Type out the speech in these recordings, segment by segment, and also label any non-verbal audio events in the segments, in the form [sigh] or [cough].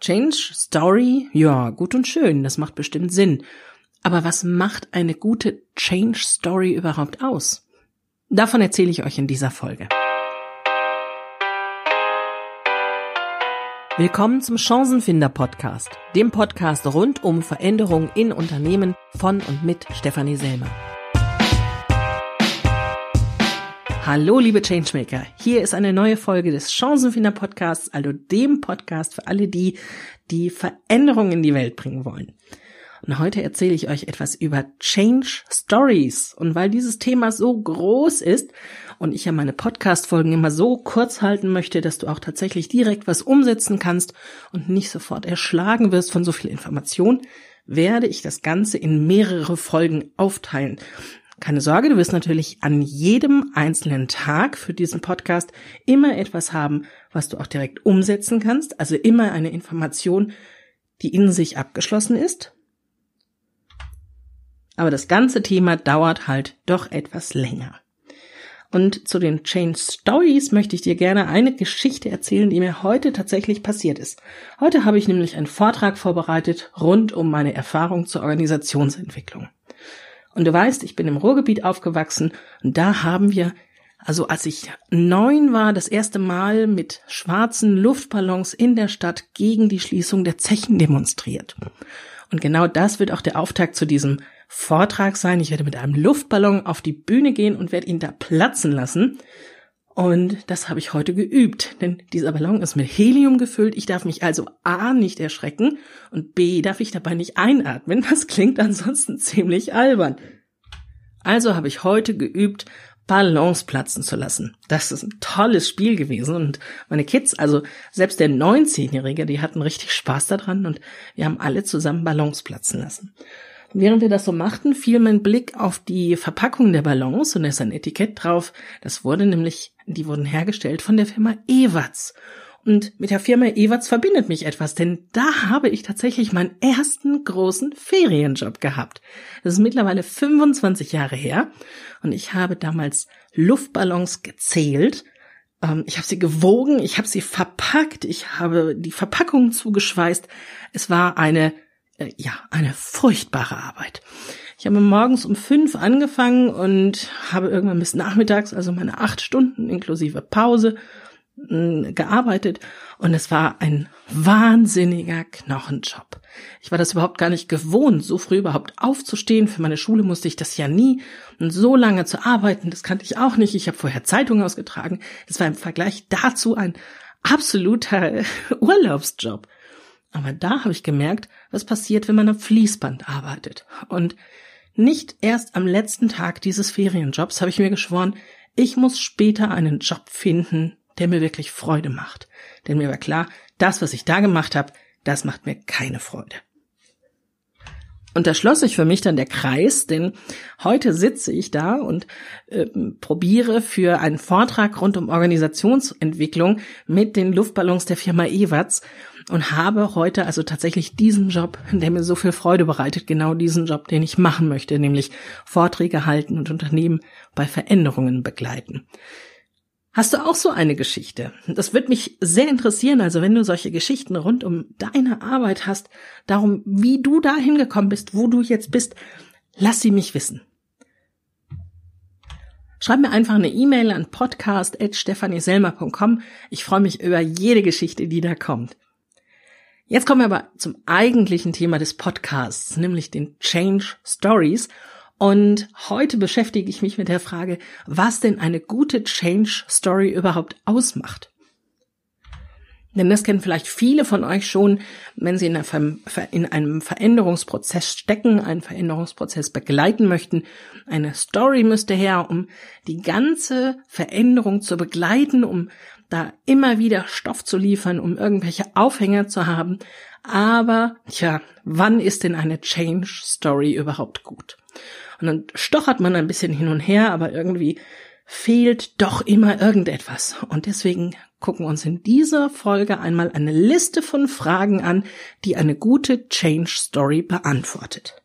Change Story, ja, gut und schön, das macht bestimmt Sinn. Aber was macht eine gute Change Story überhaupt aus? Davon erzähle ich euch in dieser Folge. Willkommen zum Chancenfinder Podcast, dem Podcast rund um Veränderungen in Unternehmen von und mit Stefanie Selmer. Hallo, liebe Changemaker. Hier ist eine neue Folge des Chancenfinder Podcasts, also dem Podcast für alle die, die Veränderungen in die Welt bringen wollen. Und heute erzähle ich euch etwas über Change Stories. Und weil dieses Thema so groß ist und ich ja meine Podcast-Folgen immer so kurz halten möchte, dass du auch tatsächlich direkt was umsetzen kannst und nicht sofort erschlagen wirst von so viel Information, werde ich das Ganze in mehrere Folgen aufteilen. Keine Sorge, du wirst natürlich an jedem einzelnen Tag für diesen Podcast immer etwas haben, was du auch direkt umsetzen kannst. Also immer eine Information, die in sich abgeschlossen ist. Aber das ganze Thema dauert halt doch etwas länger. Und zu den Change Stories möchte ich dir gerne eine Geschichte erzählen, die mir heute tatsächlich passiert ist. Heute habe ich nämlich einen Vortrag vorbereitet rund um meine Erfahrung zur Organisationsentwicklung. Und du weißt, ich bin im Ruhrgebiet aufgewachsen und da haben wir, also als ich neun war, das erste Mal mit schwarzen Luftballons in der Stadt gegen die Schließung der Zechen demonstriert. Und genau das wird auch der Auftakt zu diesem Vortrag sein. Ich werde mit einem Luftballon auf die Bühne gehen und werde ihn da platzen lassen. Und das habe ich heute geübt, denn dieser Ballon ist mit Helium gefüllt. Ich darf mich also A nicht erschrecken und B darf ich dabei nicht einatmen. Das klingt ansonsten ziemlich albern. Also habe ich heute geübt, Ballons platzen zu lassen. Das ist ein tolles Spiel gewesen und meine Kids, also selbst der 19-Jährige, die hatten richtig Spaß daran und wir haben alle zusammen Ballons platzen lassen. Während wir das so machten, fiel mein Blick auf die Verpackung der Ballons und da ist ein Etikett drauf. Das wurde nämlich, die wurden hergestellt von der Firma Ewatz. Und mit der Firma Ewatz verbindet mich etwas, denn da habe ich tatsächlich meinen ersten großen Ferienjob gehabt. Das ist mittlerweile 25 Jahre her und ich habe damals Luftballons gezählt. Ähm, ich habe sie gewogen, ich habe sie verpackt, ich habe die Verpackungen zugeschweißt. Es war eine äh, ja, eine furchtbare Arbeit. Ich habe morgens um fünf angefangen und habe irgendwann bis nachmittags, also meine acht Stunden inklusive Pause, mm, gearbeitet und es war ein wahnsinniger Knochenjob. Ich war das überhaupt gar nicht gewohnt, so früh überhaupt aufzustehen. Für meine Schule musste ich das ja nie und so lange zu arbeiten, das kannte ich auch nicht. Ich habe vorher Zeitungen ausgetragen. Das war im Vergleich dazu ein absoluter [laughs] Urlaubsjob. Aber da habe ich gemerkt, was passiert, wenn man am Fließband arbeitet. Und nicht erst am letzten Tag dieses Ferienjobs habe ich mir geschworen, ich muss später einen Job finden, der mir wirklich Freude macht. Denn mir war klar, das, was ich da gemacht habe, das macht mir keine Freude. Und da schloss sich für mich dann der Kreis, denn heute sitze ich da und äh, probiere für einen Vortrag rund um Organisationsentwicklung mit den Luftballons der Firma Ewatz und habe heute also tatsächlich diesen Job, der mir so viel Freude bereitet, genau diesen Job, den ich machen möchte, nämlich Vorträge halten und Unternehmen bei Veränderungen begleiten. Hast du auch so eine Geschichte? Das wird mich sehr interessieren, also wenn du solche Geschichten rund um deine Arbeit hast, darum, wie du da hingekommen bist, wo du jetzt bist, lass sie mich wissen. Schreib mir einfach eine E-Mail an podcast.stefanieselmer.com. Ich freue mich über jede Geschichte, die da kommt. Jetzt kommen wir aber zum eigentlichen Thema des Podcasts, nämlich den Change Stories. Und heute beschäftige ich mich mit der Frage, was denn eine gute Change Story überhaupt ausmacht. Denn das kennen vielleicht viele von euch schon, wenn sie in, einem Veränderungsprozess stecken, einen Veränderungsprozess begleiten möchten. Eine Story müsste her, um die ganze Veränderung zu begleiten, um da immer wieder Stoff zu liefern, um irgendwelche Aufhänger zu haben. Aber, tja, wann ist denn eine Change Story überhaupt gut? Und dann stochert man ein bisschen hin und her, aber irgendwie fehlt doch immer irgendetwas. Und deswegen gucken wir uns in dieser Folge einmal eine Liste von Fragen an, die eine gute Change Story beantwortet.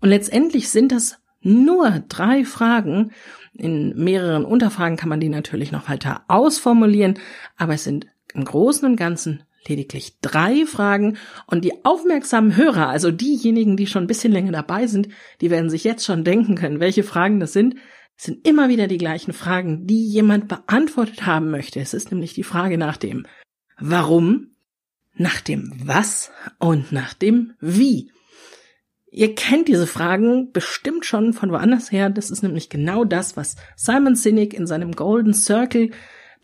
Und letztendlich sind das nur drei Fragen, in mehreren Unterfragen kann man die natürlich noch weiter ausformulieren, aber es sind im Großen und Ganzen lediglich drei Fragen und die aufmerksamen Hörer, also diejenigen, die schon ein bisschen länger dabei sind, die werden sich jetzt schon denken können, welche Fragen das sind. Es sind immer wieder die gleichen Fragen, die jemand beantwortet haben möchte. Es ist nämlich die Frage nach dem Warum, nach dem Was und nach dem Wie. Ihr kennt diese Fragen bestimmt schon von woanders her. Das ist nämlich genau das, was Simon Sinek in seinem Golden Circle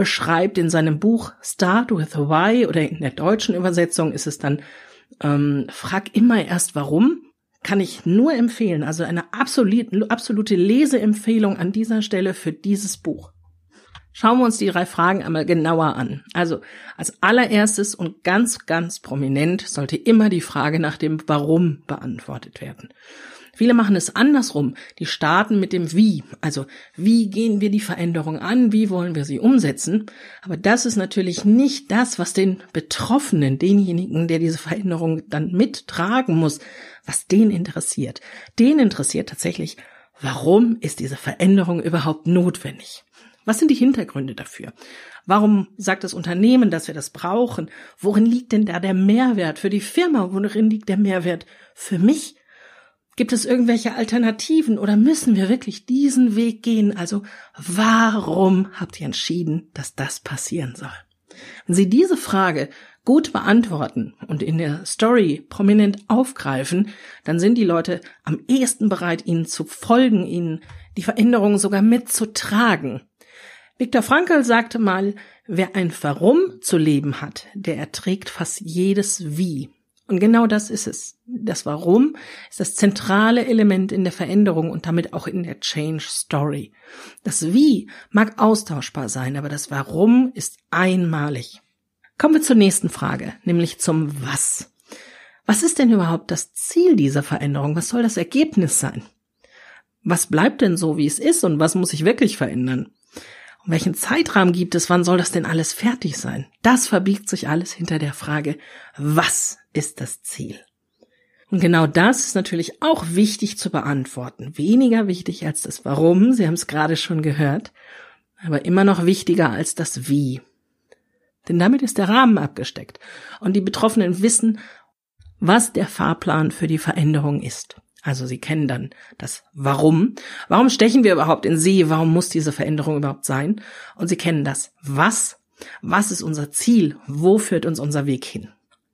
beschreibt in seinem Buch Start with Why oder in der deutschen Übersetzung ist es dann ähm, Frag immer erst warum. Kann ich nur empfehlen. Also eine absolute, absolute Leseempfehlung an dieser Stelle für dieses Buch. Schauen wir uns die drei Fragen einmal genauer an. Also als allererstes und ganz, ganz prominent sollte immer die Frage nach dem Warum beantwortet werden. Viele machen es andersrum. Die starten mit dem Wie. Also, wie gehen wir die Veränderung an? Wie wollen wir sie umsetzen? Aber das ist natürlich nicht das, was den Betroffenen, denjenigen, der diese Veränderung dann mittragen muss, was den interessiert. Den interessiert tatsächlich, warum ist diese Veränderung überhaupt notwendig? Was sind die Hintergründe dafür? Warum sagt das Unternehmen, dass wir das brauchen? Worin liegt denn da der Mehrwert für die Firma? Worin liegt der Mehrwert für mich? Gibt es irgendwelche Alternativen oder müssen wir wirklich diesen Weg gehen? Also warum habt ihr entschieden, dass das passieren soll? Wenn Sie diese Frage gut beantworten und in der Story prominent aufgreifen, dann sind die Leute am ehesten bereit, Ihnen zu folgen, Ihnen die Veränderungen sogar mitzutragen. Viktor Frankl sagte mal, wer ein Warum zu leben hat, der erträgt fast jedes Wie. Und genau das ist es. Das Warum ist das zentrale Element in der Veränderung und damit auch in der Change Story. Das Wie mag austauschbar sein, aber das Warum ist einmalig. Kommen wir zur nächsten Frage, nämlich zum Was. Was ist denn überhaupt das Ziel dieser Veränderung? Was soll das Ergebnis sein? Was bleibt denn so, wie es ist und was muss sich wirklich verändern? Und welchen Zeitrahmen gibt es? Wann soll das denn alles fertig sein? Das verbiegt sich alles hinter der Frage, was ist das Ziel? Und genau das ist natürlich auch wichtig zu beantworten. Weniger wichtig als das Warum, Sie haben es gerade schon gehört, aber immer noch wichtiger als das Wie. Denn damit ist der Rahmen abgesteckt und die Betroffenen wissen, was der Fahrplan für die Veränderung ist. Also Sie kennen dann das Warum. Warum stechen wir überhaupt in See? Warum muss diese Veränderung überhaupt sein? Und Sie kennen das Was. Was ist unser Ziel? Wo führt uns unser Weg hin?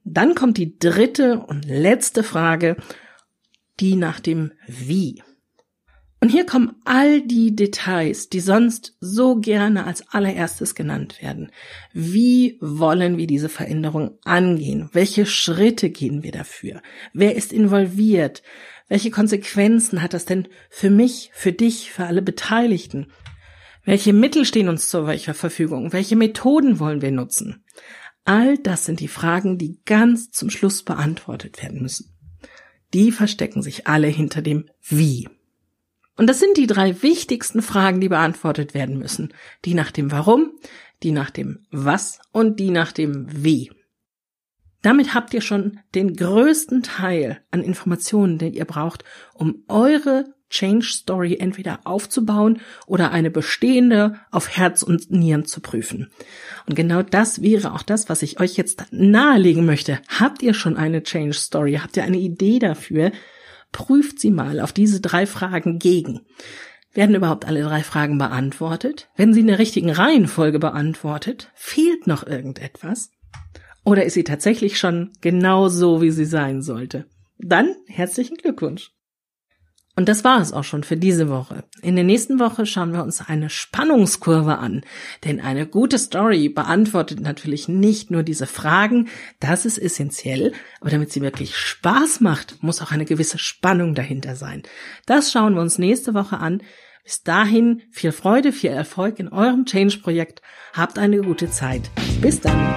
Dann kommt die dritte und letzte Frage, die nach dem Wie. Und hier kommen all die Details, die sonst so gerne als allererstes genannt werden. Wie wollen wir diese Veränderung angehen? Welche Schritte gehen wir dafür? Wer ist involviert? Welche Konsequenzen hat das denn für mich, für dich, für alle Beteiligten? Welche Mittel stehen uns zur Verfügung? Welche Methoden wollen wir nutzen? All das sind die Fragen, die ganz zum Schluss beantwortet werden müssen. Die verstecken sich alle hinter dem Wie. Und das sind die drei wichtigsten Fragen, die beantwortet werden müssen. Die nach dem Warum, die nach dem Was und die nach dem Wie. Damit habt ihr schon den größten Teil an Informationen, den ihr braucht, um eure Change Story entweder aufzubauen oder eine bestehende auf Herz und Nieren zu prüfen. Und genau das wäre auch das, was ich euch jetzt nahelegen möchte. Habt ihr schon eine Change Story? Habt ihr eine Idee dafür? Prüft sie mal auf diese drei Fragen gegen. Werden überhaupt alle drei Fragen beantwortet? Wenn sie in der richtigen Reihenfolge beantwortet? Fehlt noch irgendetwas? Oder ist sie tatsächlich schon genau so, wie sie sein sollte? Dann herzlichen Glückwunsch. Und das war es auch schon für diese Woche. In der nächsten Woche schauen wir uns eine Spannungskurve an. Denn eine gute Story beantwortet natürlich nicht nur diese Fragen, das ist essentiell, aber damit sie wirklich Spaß macht, muss auch eine gewisse Spannung dahinter sein. Das schauen wir uns nächste Woche an. Bis dahin viel Freude, viel Erfolg in eurem Change-Projekt. Habt eine gute Zeit. Bis dann.